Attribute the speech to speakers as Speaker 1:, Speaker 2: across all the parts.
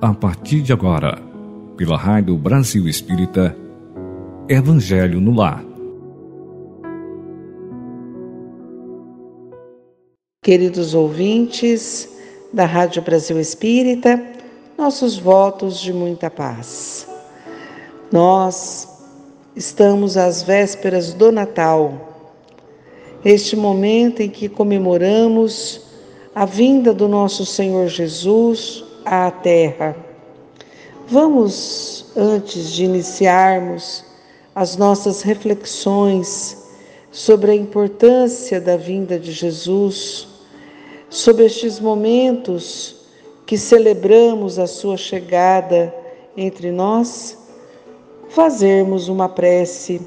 Speaker 1: a partir de agora, pela Rádio Brasil Espírita, Evangelho no Lar.
Speaker 2: Queridos ouvintes da Rádio Brasil Espírita, nossos votos de muita paz. Nós estamos às vésperas do Natal, este momento em que comemoramos a vinda do nosso Senhor Jesus à Terra. Vamos, antes de iniciarmos as nossas reflexões sobre a importância da vinda de Jesus, sobre estes momentos que celebramos a sua chegada entre nós, fazermos uma prece,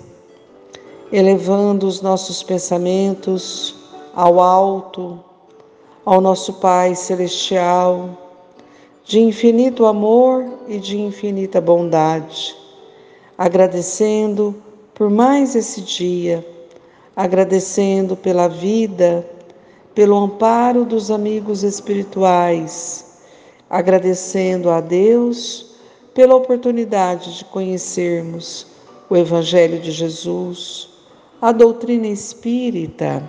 Speaker 2: elevando os nossos pensamentos ao alto, ao nosso Pai Celestial, de infinito amor e de infinita bondade, agradecendo por mais esse dia, agradecendo pela vida, pelo amparo dos amigos espirituais, agradecendo a Deus pela oportunidade de conhecermos o Evangelho de Jesus, a doutrina espírita,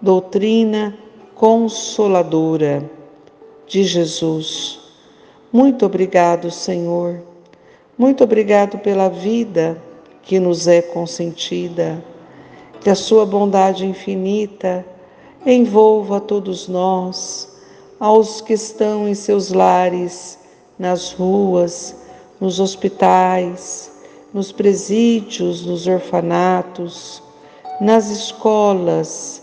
Speaker 2: doutrina consoladora de Jesus. Muito obrigado, Senhor. Muito obrigado pela vida que nos é consentida. Que a Sua bondade infinita envolva todos nós aos que estão em seus lares, nas ruas, nos hospitais, nos presídios, nos orfanatos, nas escolas,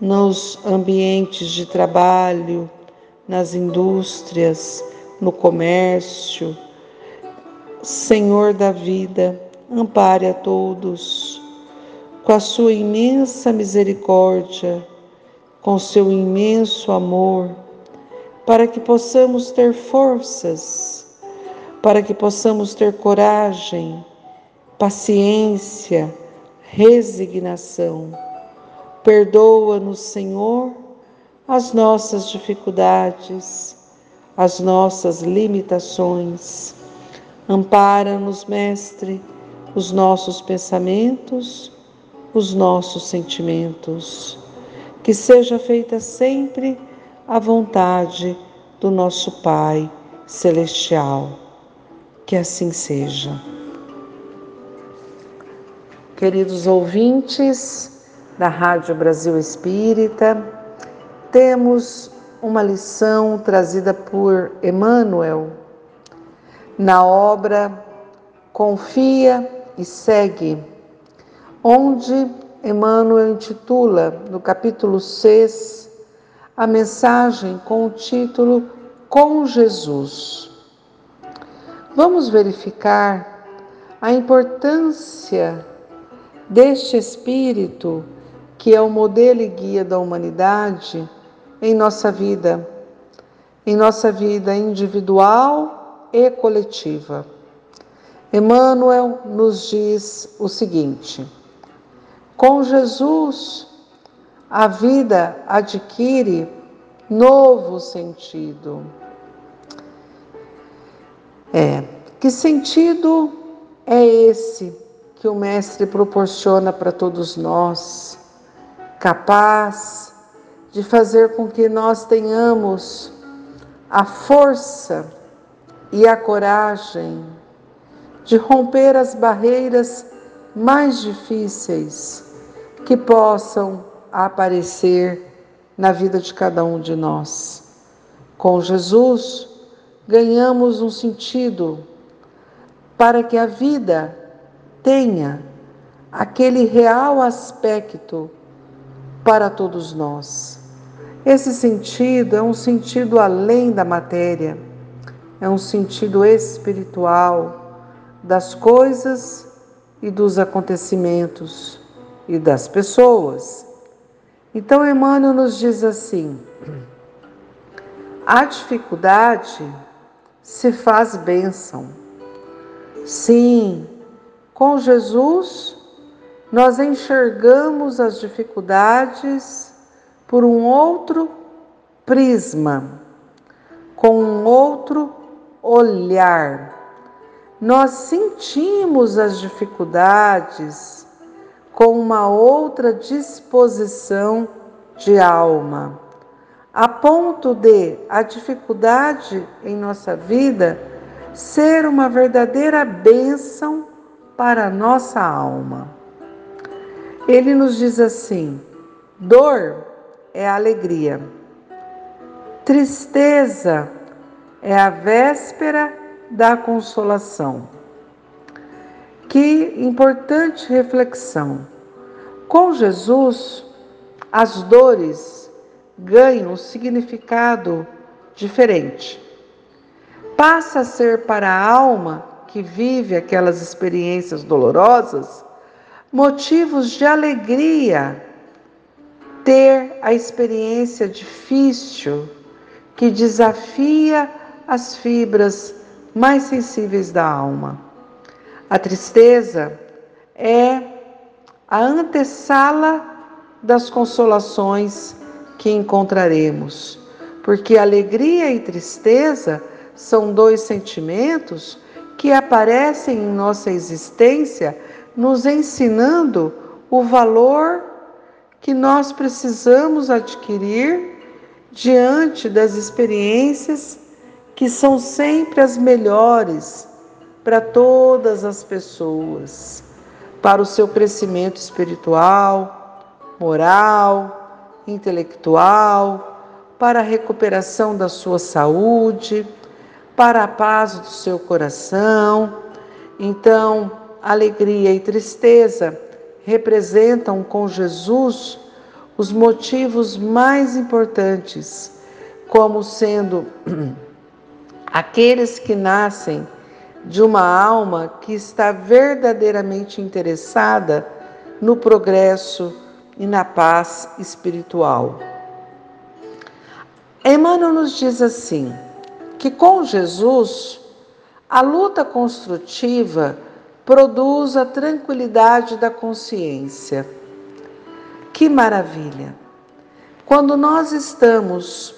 Speaker 2: nos ambientes de trabalho, nas indústrias, no comércio. Senhor da vida, ampare a todos com a sua imensa misericórdia, com seu imenso amor para que possamos ter forças, para que possamos ter coragem, paciência, resignação. Perdoa-nos, Senhor, as nossas dificuldades, as nossas limitações. Ampara-nos, Mestre, os nossos pensamentos, os nossos sentimentos. Que seja feita sempre a vontade do nosso Pai Celestial. Que assim seja. Queridos ouvintes da Rádio Brasil Espírita, temos uma lição trazida por Emmanuel na obra Confia e Segue, onde Emmanuel intitula, no capítulo 6, a mensagem com o título Com Jesus. Vamos verificar a importância deste Espírito, que é o modelo e guia da humanidade, em nossa vida, em nossa vida individual e coletiva. Emmanuel nos diz o seguinte: com Jesus, a vida adquire novo sentido. É, que sentido é esse que o Mestre proporciona para todos nós, capaz de fazer com que nós tenhamos a força e a coragem de romper as barreiras mais difíceis que possam aparecer na vida de cada um de nós. Com Jesus, ganhamos um sentido para que a vida tenha aquele real aspecto para todos nós. Esse sentido é um sentido além da matéria, é um sentido espiritual das coisas e dos acontecimentos e das pessoas. Então, Emmanuel nos diz assim: a dificuldade se faz bênção. Sim, com Jesus nós enxergamos as dificuldades por um outro prisma, com um outro olhar. Nós sentimos as dificuldades com uma outra disposição de alma, a ponto de a dificuldade em nossa vida ser uma verdadeira bênção para a nossa alma. Ele nos diz assim: dor é alegria, tristeza é a véspera da consolação. Que importante reflexão. Com Jesus, as dores ganham um significado diferente. Passa a ser para a alma que vive aquelas experiências dolorosas motivos de alegria ter a experiência difícil que desafia as fibras mais sensíveis da alma. A tristeza é a antessala das consolações que encontraremos, porque alegria e tristeza são dois sentimentos que aparecem em nossa existência, nos ensinando o valor que nós precisamos adquirir diante das experiências que são sempre as melhores para todas as pessoas, para o seu crescimento espiritual, moral, intelectual, para a recuperação da sua saúde, para a paz do seu coração. Então, alegria e tristeza representam com Jesus os motivos mais importantes, como sendo aqueles que nascem de uma alma que está verdadeiramente interessada no progresso e na paz espiritual. Emmanuel nos diz assim: que com Jesus a luta construtiva produz a tranquilidade da consciência que maravilha! Quando nós estamos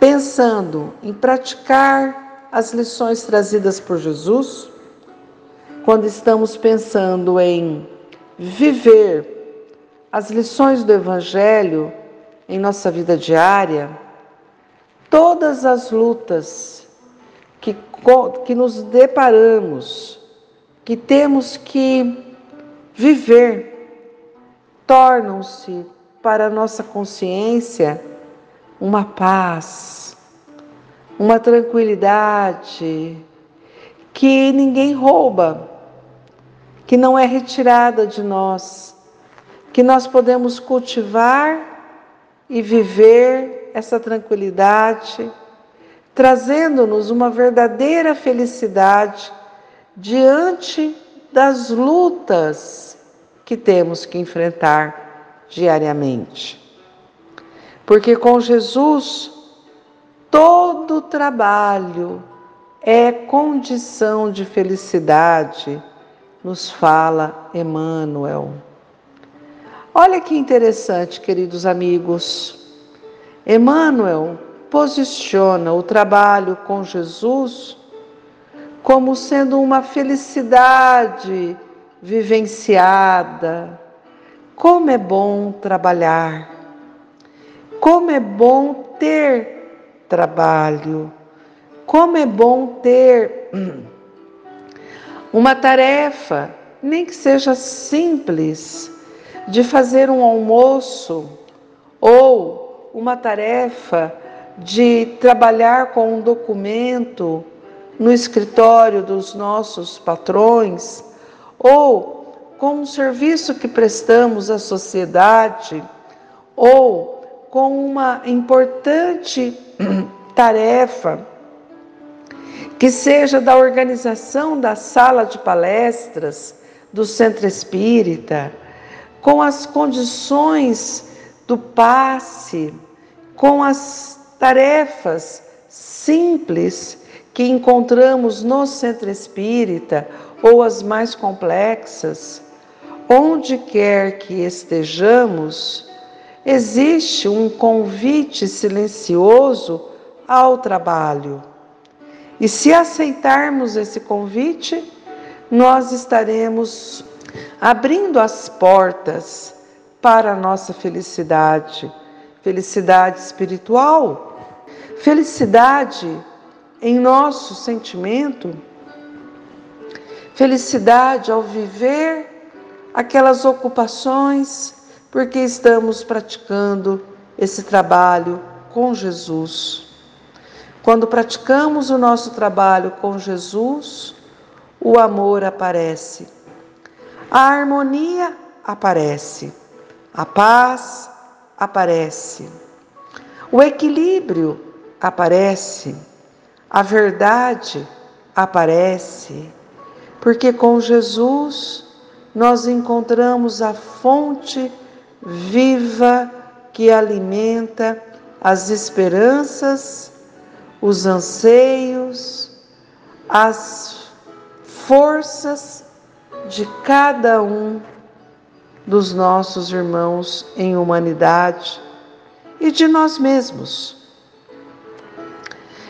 Speaker 2: pensando em praticar as lições trazidas por Jesus, quando estamos pensando em viver as lições do Evangelho em nossa vida diária, todas as lutas que, que nos deparamos, que temos que viver, tornam-se para nossa consciência uma paz, uma tranquilidade que ninguém rouba, que não é retirada de nós, que nós podemos cultivar e viver essa tranquilidade, trazendo-nos uma verdadeira felicidade diante das lutas que temos que enfrentar diariamente. Porque com Jesus, todo trabalho é condição de felicidade, nos fala Emmanuel. Olha que interessante, queridos amigos. Emmanuel posiciona o trabalho com Jesus como sendo uma felicidade vivenciada. Como é bom trabalhar, como é bom ter trabalho, como é bom ter uma tarefa, nem que seja simples, de fazer um almoço ou uma tarefa de trabalhar com um documento no escritório dos nossos patrões ou com um serviço que prestamos à sociedade, ou com uma importante tarefa que seja da organização da sala de palestras do Centro Espírita, com as condições do passe, com as tarefas simples que encontramos no Centro Espírita ou as mais complexas, onde quer que estejamos, existe um convite silencioso ao trabalho. E se aceitarmos esse convite, nós estaremos abrindo as portas para a nossa felicidade, felicidade espiritual, felicidade em nosso sentimento, felicidade ao viver aquelas ocupações, porque estamos praticando esse trabalho com Jesus. Quando praticamos o nosso trabalho com Jesus, o amor aparece, a harmonia aparece, a paz aparece, o equilíbrio aparece, a verdade aparece, porque com Jesus nós encontramos a fonte viva que alimenta as esperanças, os anseios, as forças de cada um dos nossos irmãos em humanidade e de nós mesmos.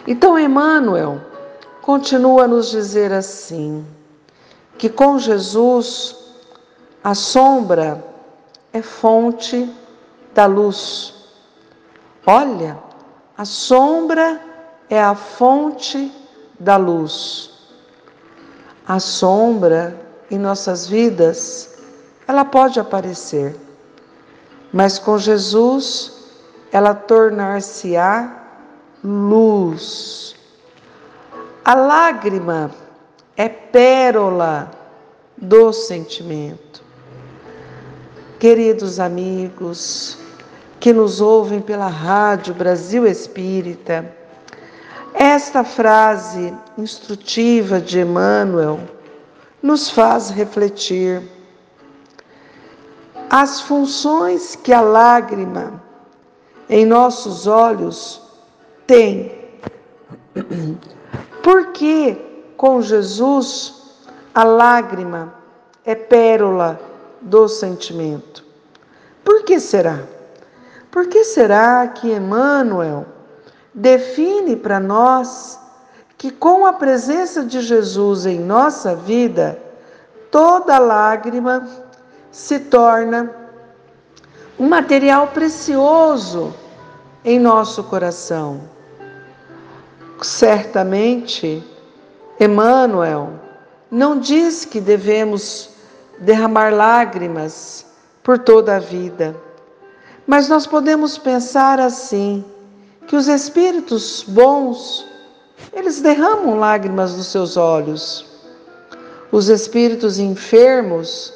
Speaker 2: Então, Emmanuel continua a nos dizer assim: que com Jesus a sombra é fonte da luz. Olha, a sombra é a fonte da luz. A sombra em nossas vidas, ela pode aparecer, mas com Jesus ela tornar-se-á luz. A lágrima é pérola do sentimento. Queridos amigos que nos ouvem pela Rádio Brasil Espírita, esta frase instrutiva de Emmanuel nos faz refletir. As funções que a lágrima em nossos olhos tem. Por que com Jesus a lágrima é pérola do sentimento? Por que será? Por que será que Emmanuel define para nós que com a presença de Jesus em nossa vida, toda lágrima se torna um material precioso em nosso coração. Certamente, Emmanuel não diz que devemos derramar lágrimas por toda a vida, mas nós podemos pensar assim: que os espíritos bons eles derramam lágrimas dos seus olhos. Os espíritos enfermos,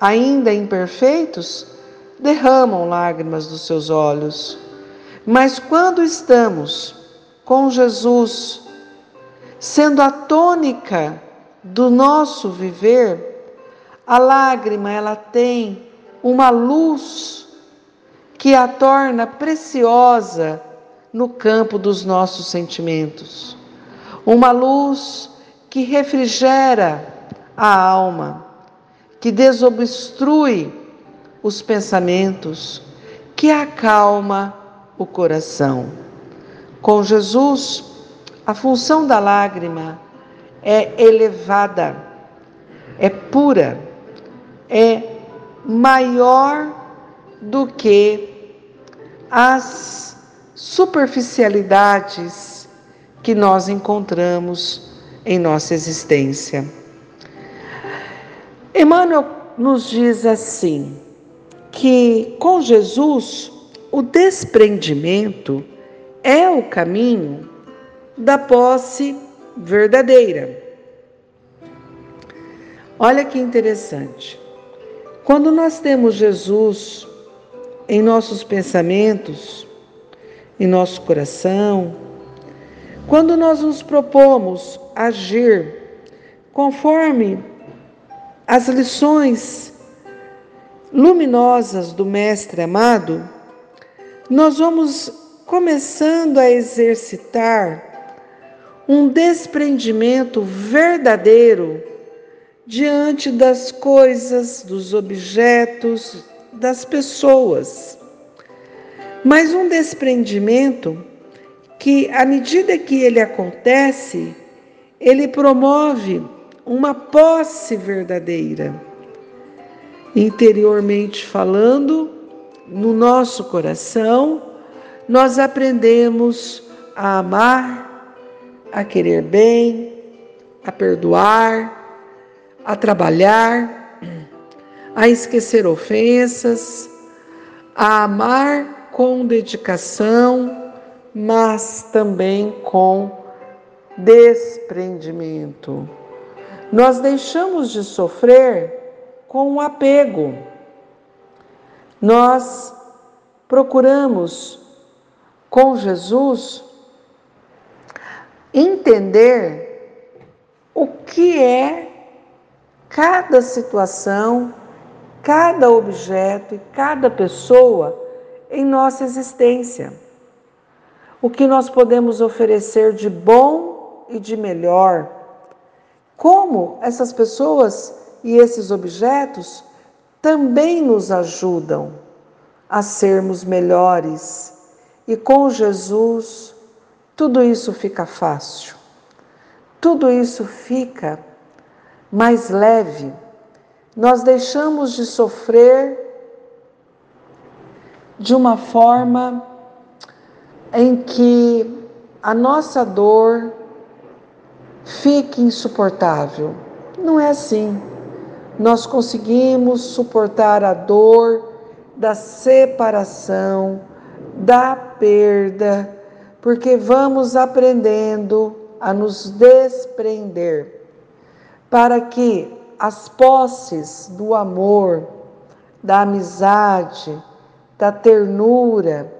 Speaker 2: ainda imperfeitos, derramam lágrimas dos seus olhos. Mas quando estamos com Jesus, sendo a tônica do nosso viver, a lágrima ela tem uma luz que a torna preciosa no campo dos nossos sentimentos. Uma luz que refrigera a alma, que desobstrui os pensamentos, que acalma o coração. Com Jesus, a função da lágrima é elevada, é pura, é maior do que as superficialidades que nós encontramos em nossa existência. Emmanuel nos diz assim: que com Jesus o desprendimento é o caminho da posse verdadeira. Olha que interessante. Quando nós temos Jesus em nossos pensamentos, em nosso coração. Quando nós nos propomos agir conforme as lições luminosas do Mestre amado, nós vamos começando a exercitar um desprendimento verdadeiro diante das coisas, dos objetos, das pessoas mas um desprendimento que, à medida que ele acontece, ele promove uma posse verdadeira. Interiormente falando, no nosso coração, nós aprendemos a amar, a querer bem, a perdoar, a trabalhar, a esquecer ofensas, a amar com dedicação, mas também com desprendimento. Nós deixamos de sofrer com o apego. Nós procuramos com Jesus entender o que é cada situação, cada objeto e cada pessoa em nossa existência. O que nós podemos oferecer de bom e de melhor. Como essas pessoas e esses objetos também nos ajudam a sermos melhores e com Jesus, tudo isso fica fácil, tudo isso fica mais leve. Nós deixamos de sofrer de uma forma em que a nossa dor fique insuportável. Não é assim. Nós conseguimos suportar a dor da separação, da perda, porque vamos aprendendo a nos desprender, para que as posses do amor, da amizade, da ternura,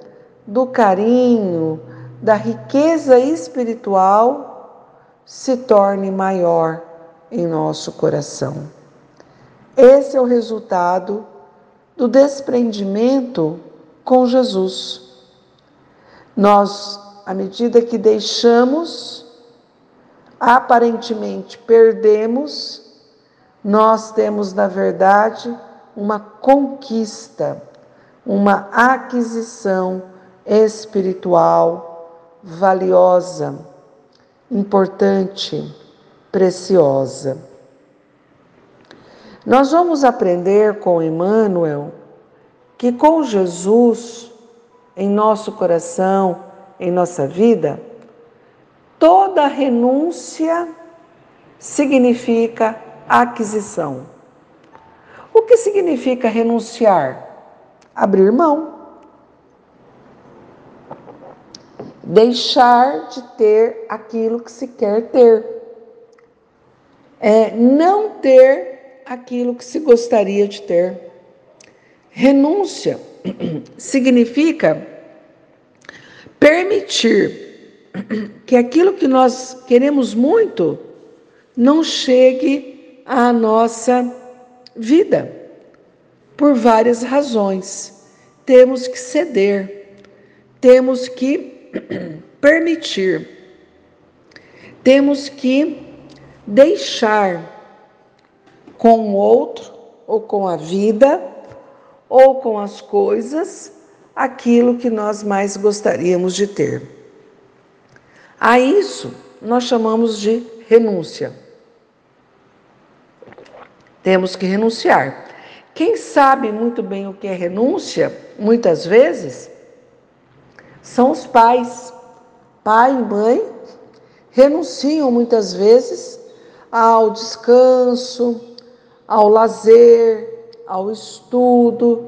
Speaker 2: do carinho, da riqueza espiritual se torne maior em nosso coração. Esse é o resultado do desprendimento com Jesus. Nós, à medida que deixamos, aparentemente perdemos, nós temos, na verdade, uma conquista, uma aquisição espiritual valiosa, importante, preciosa. Nós vamos aprender com Emmanuel que com Jesus em nosso coração, em nossa vida, toda renúncia significa aquisição. O que significa renunciar? Abrir mão. Deixar de ter aquilo que se quer ter. É não ter aquilo que se gostaria de ter. Renúncia significa permitir que aquilo que nós queremos muito não chegue à nossa vida, por várias razões. Temos que ceder, temos que permitir, temos que deixar com o outro ou com a vida ou com as coisas aquilo que nós mais gostaríamos de ter. A isso nós chamamos de renúncia. Temos que renunciar. Quem sabe muito bem o que é renúncia, muitas vezes, são os pais. Pai e mãe renunciam muitas vezes ao descanso, ao lazer, ao estudo,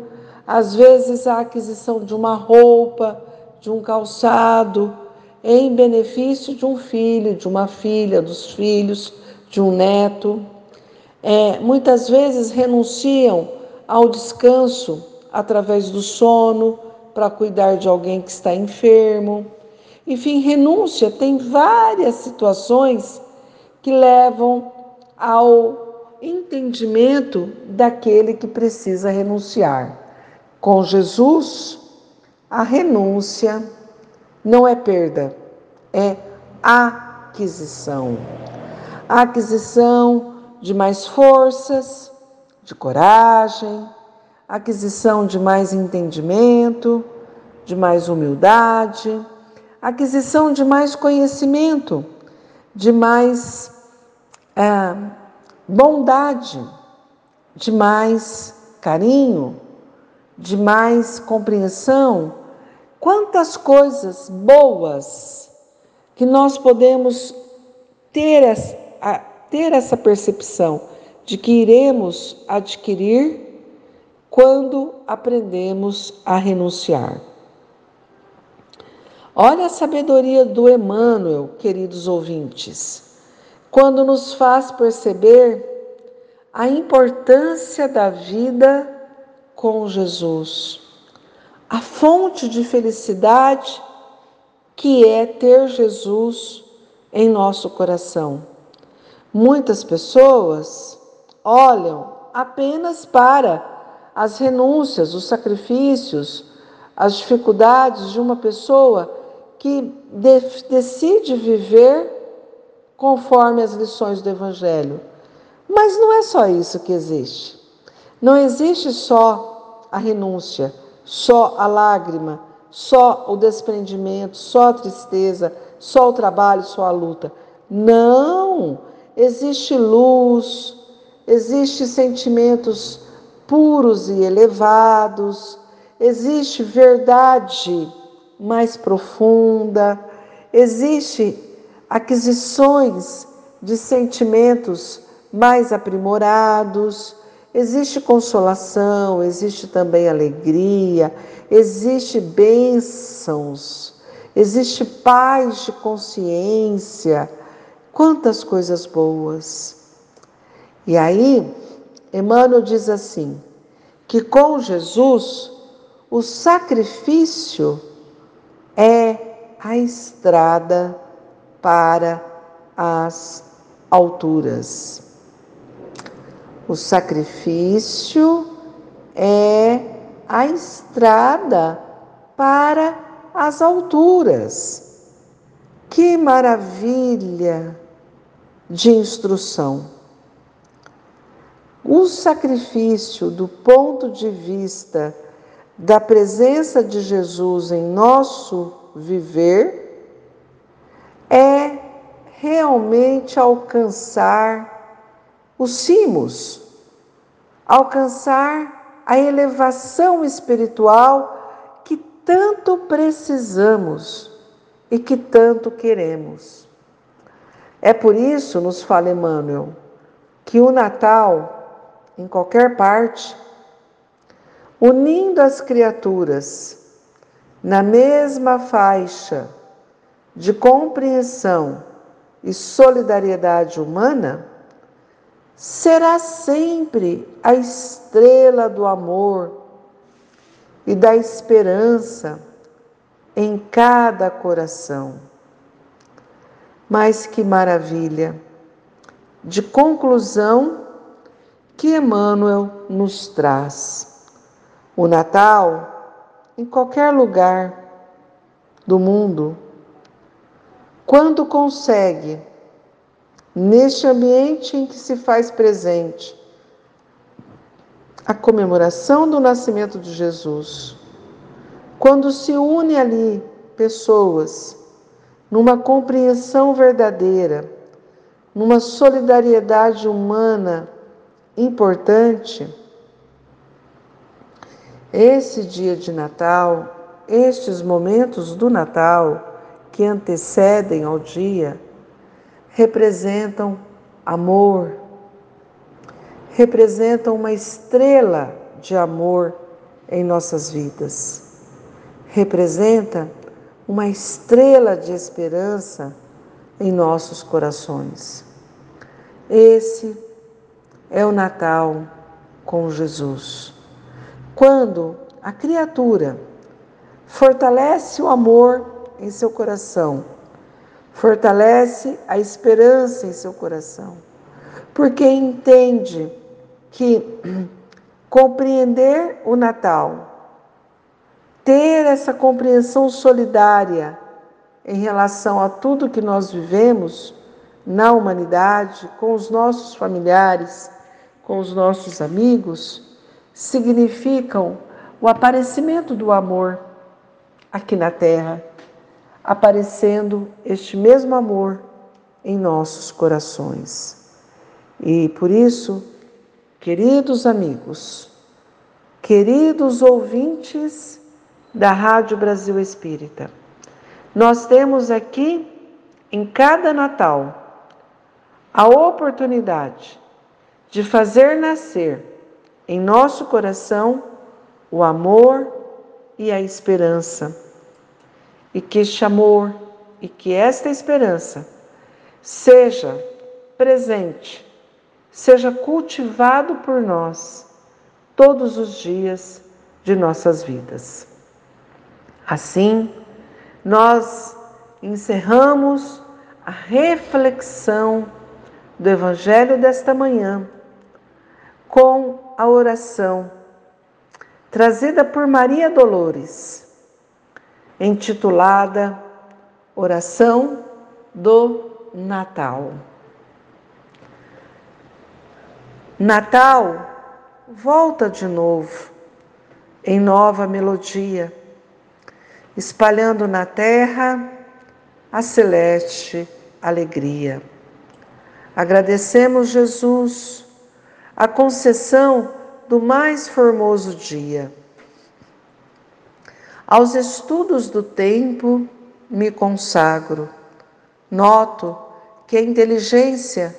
Speaker 2: às vezes a aquisição de uma roupa, de um calçado, em benefício de um filho, de uma filha, dos filhos, de um neto. É, muitas vezes renunciam ao descanso através do sono para cuidar de alguém que está enfermo. Enfim, renúncia tem várias situações que levam ao entendimento daquele que precisa renunciar. Com Jesus, a renúncia não é perda, é aquisição. A aquisição de mais forças, de coragem, aquisição de mais entendimento, de mais humildade, aquisição de mais conhecimento, de mais é, bondade, de mais carinho, de mais compreensão. Quantas coisas boas que nós podemos ter essa, ter essa percepção de que iremos adquirir quando aprendemos a renunciar. Olha a sabedoria do Emmanuel, queridos ouvintes, quando nos faz perceber a importância da vida com Jesus, a fonte de felicidade que é ter Jesus em nosso coração. Muitas pessoas olham apenas para as renúncias, os sacrifícios, as dificuldades de uma pessoa que de decide viver conforme as lições do Evangelho. Mas não é só isso que existe. Não existe só a renúncia, só a lágrima, só o desprendimento, só a tristeza, só o trabalho, só a luta. Não! Existe luz, existe sentimentos puros e elevados, existe verdade mais profunda, existe aquisições de sentimentos mais aprimorados, existe consolação, existe também alegria, existe bênçãos, existe paz de consciência, quantas coisas boas. E aí, Emmanuel diz assim: que com Jesus o sacrifício é a estrada para as alturas. O sacrifício é a estrada para as alturas. Que maravilha de instrução! O sacrifício, do ponto de vista da presença de Jesus em nosso viver, é realmente alcançar os cimos, alcançar a elevação espiritual que tanto precisamos e que tanto queremos. É por isso, nos fala Emmanuel, que o Natal em qualquer parte, unindo as criaturas na mesma faixa de compreensão e solidariedade humana, será sempre a estrela do amor e da esperança em cada coração. Mas que maravilha! De conclusão, que Emmanuel nos traz. O Natal, em qualquer lugar do mundo, quando consegue, neste ambiente em que se faz presente, a comemoração do nascimento de Jesus, quando se une ali pessoas numa compreensão verdadeira, numa solidariedade humana importante esse dia de Natal, estes momentos do Natal que antecedem ao dia, representam amor, representam uma estrela de amor em nossas vidas, representa uma estrela de esperança em nossos corações. Esse é o Natal com Jesus. Quando a criatura fortalece o amor em seu coração, fortalece a esperança em seu coração, porque entende que compreender o Natal, ter essa compreensão solidária em relação a tudo que nós vivemos na humanidade, com os nossos familiares, com os nossos amigos significam o aparecimento do amor aqui na Terra, aparecendo este mesmo amor em nossos corações. E por isso, queridos amigos, queridos ouvintes da Rádio Brasil Espírita, nós temos aqui em cada Natal a oportunidade de fazer nascer em nosso coração o amor e a esperança. E que este amor e que esta esperança seja presente, seja cultivado por nós todos os dias de nossas vidas. Assim, nós encerramos a reflexão do Evangelho desta manhã com a oração trazida por Maria Dolores, intitulada Oração do Natal. Natal volta de novo em nova melodia, espalhando na terra a celeste alegria. Agradecemos, Jesus, a concessão do mais formoso dia. Aos estudos do tempo me consagro. Noto que a inteligência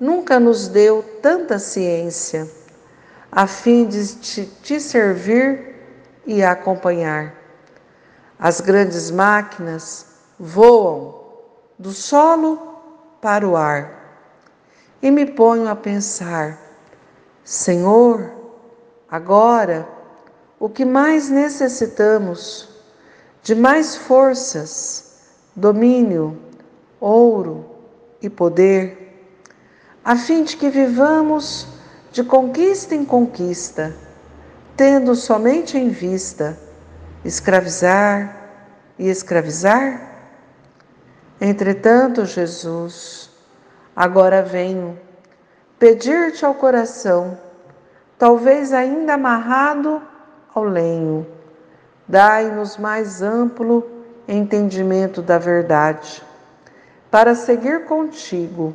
Speaker 2: nunca nos deu tanta ciência, a fim de te, te servir e acompanhar. As grandes máquinas voam do solo para o ar e me ponho a pensar: Senhor, agora o que mais necessitamos de mais forças, domínio, ouro e poder, a fim de que vivamos de conquista em conquista, tendo somente em vista escravizar e escravizar? Entretanto, Jesus, agora venho pedir-te ao coração, talvez ainda amarrado ao lenho, dai-nos mais amplo entendimento da verdade, para seguir contigo,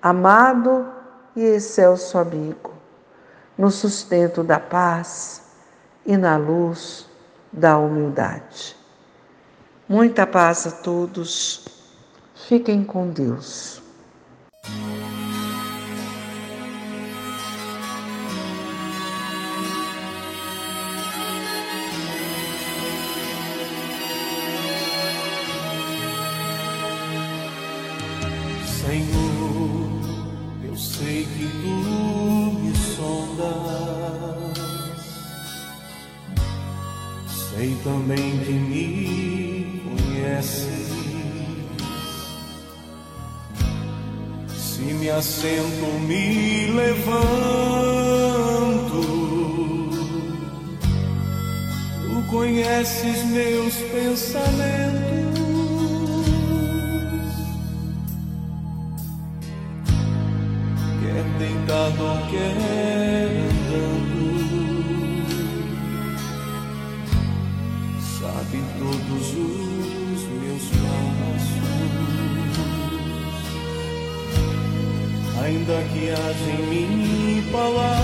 Speaker 2: amado e excelso amigo, no sustento da paz e na luz da humildade. Muita paz a todos. Fiquem com Deus.
Speaker 3: Senhor, eu sei que tu me sondas, sei também que me conheces. Se me assento, me levanto, tu conheces meus pensamentos. Quer andando, sabe todos os meus passos, ainda que haja em mim palavras,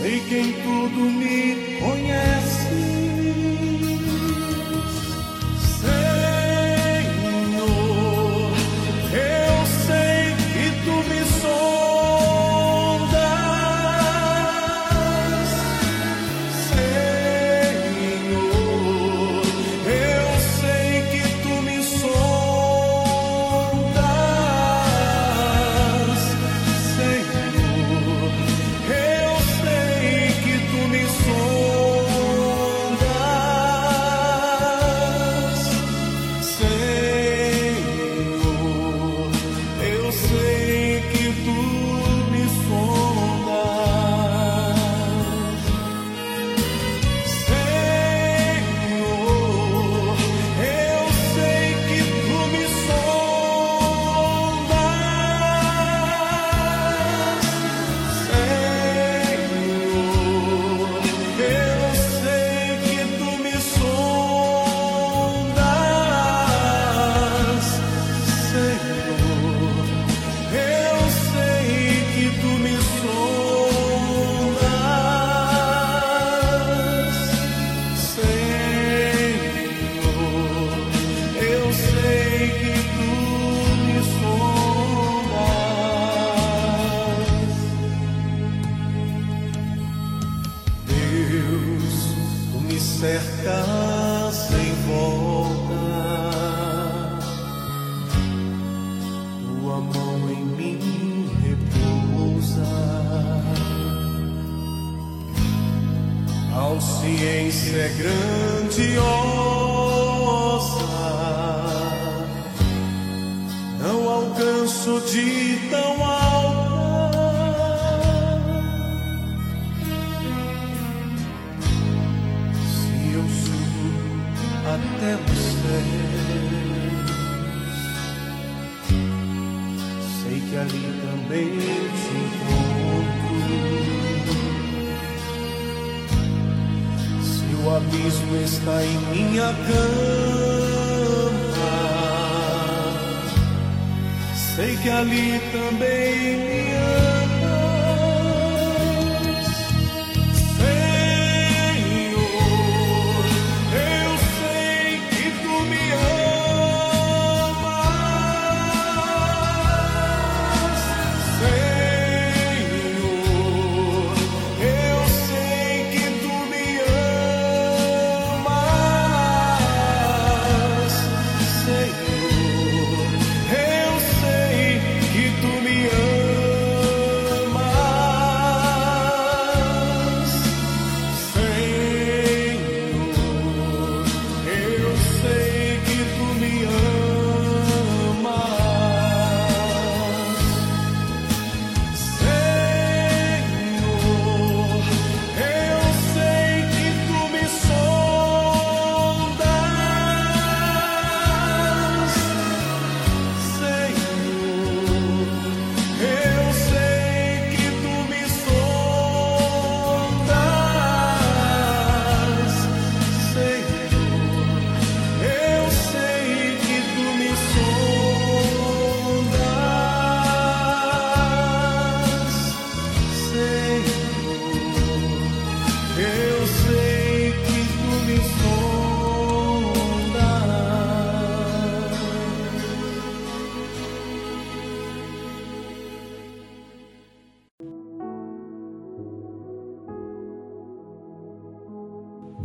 Speaker 3: sei que em tudo me que ali também te encontro. Se o abismo está em minha cama, sei que ali também me